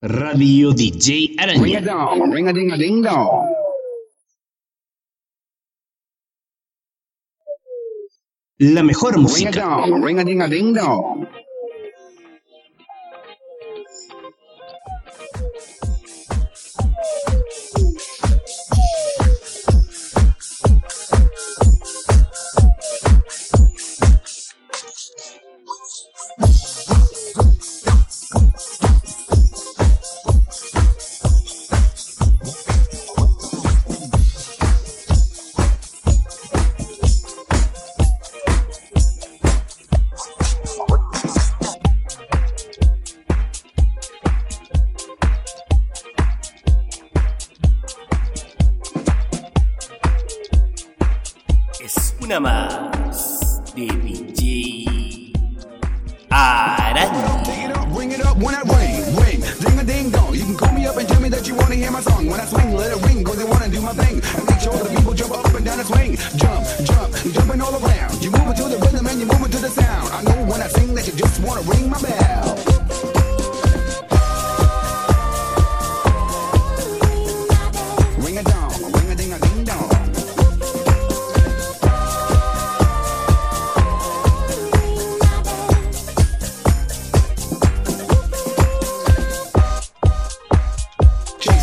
Radio DJ Ring a Araña. dong, ring a ding a ding dong. La mejor Ring a música. dong, ring a ding a ding dong. Más de DJ. You can call me up and tell me that you wanna hear my song. When I swing, let it ring, cause they wanna do my thing. And make sure the people jump up and down swing. Jump, jump, jumping all around. You move to the rhythm and you move to the sound. I know when I sing that you just wanna ring my bell.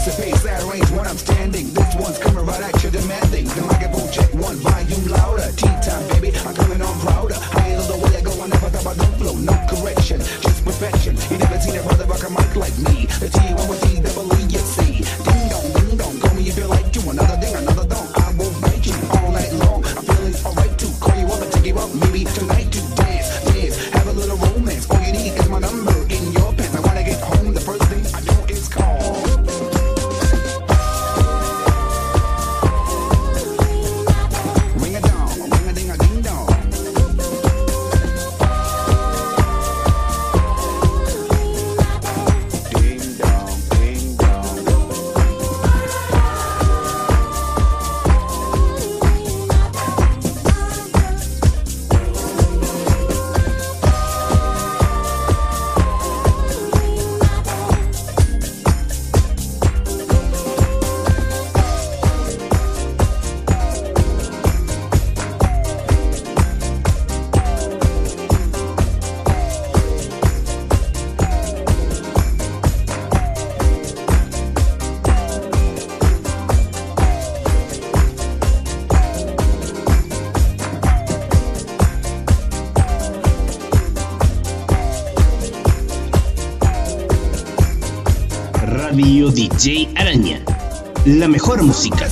Chase the pace, at range when I'm standing. This one's coming right at you, demanding. The microphone check one volume louder. Tea time, baby, I'm coming Radio DJ Araña. La mejor música.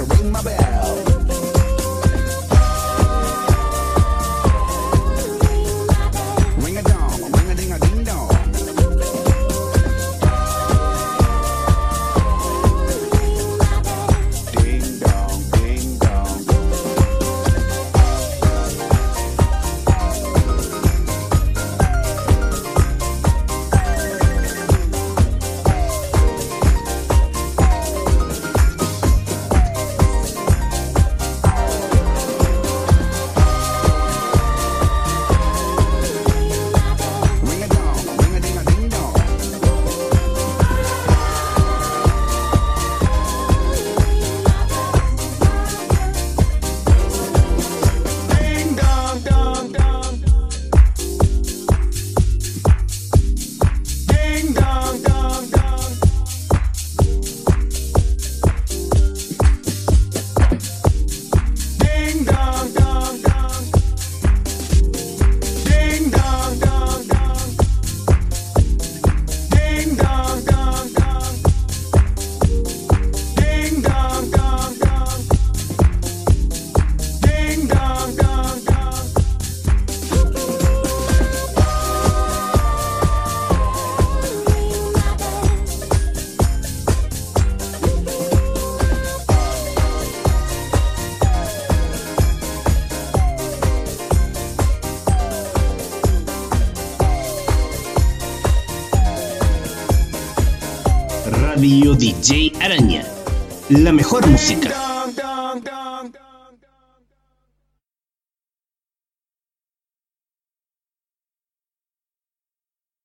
to ring my bell. DJ Araña. La mejor música.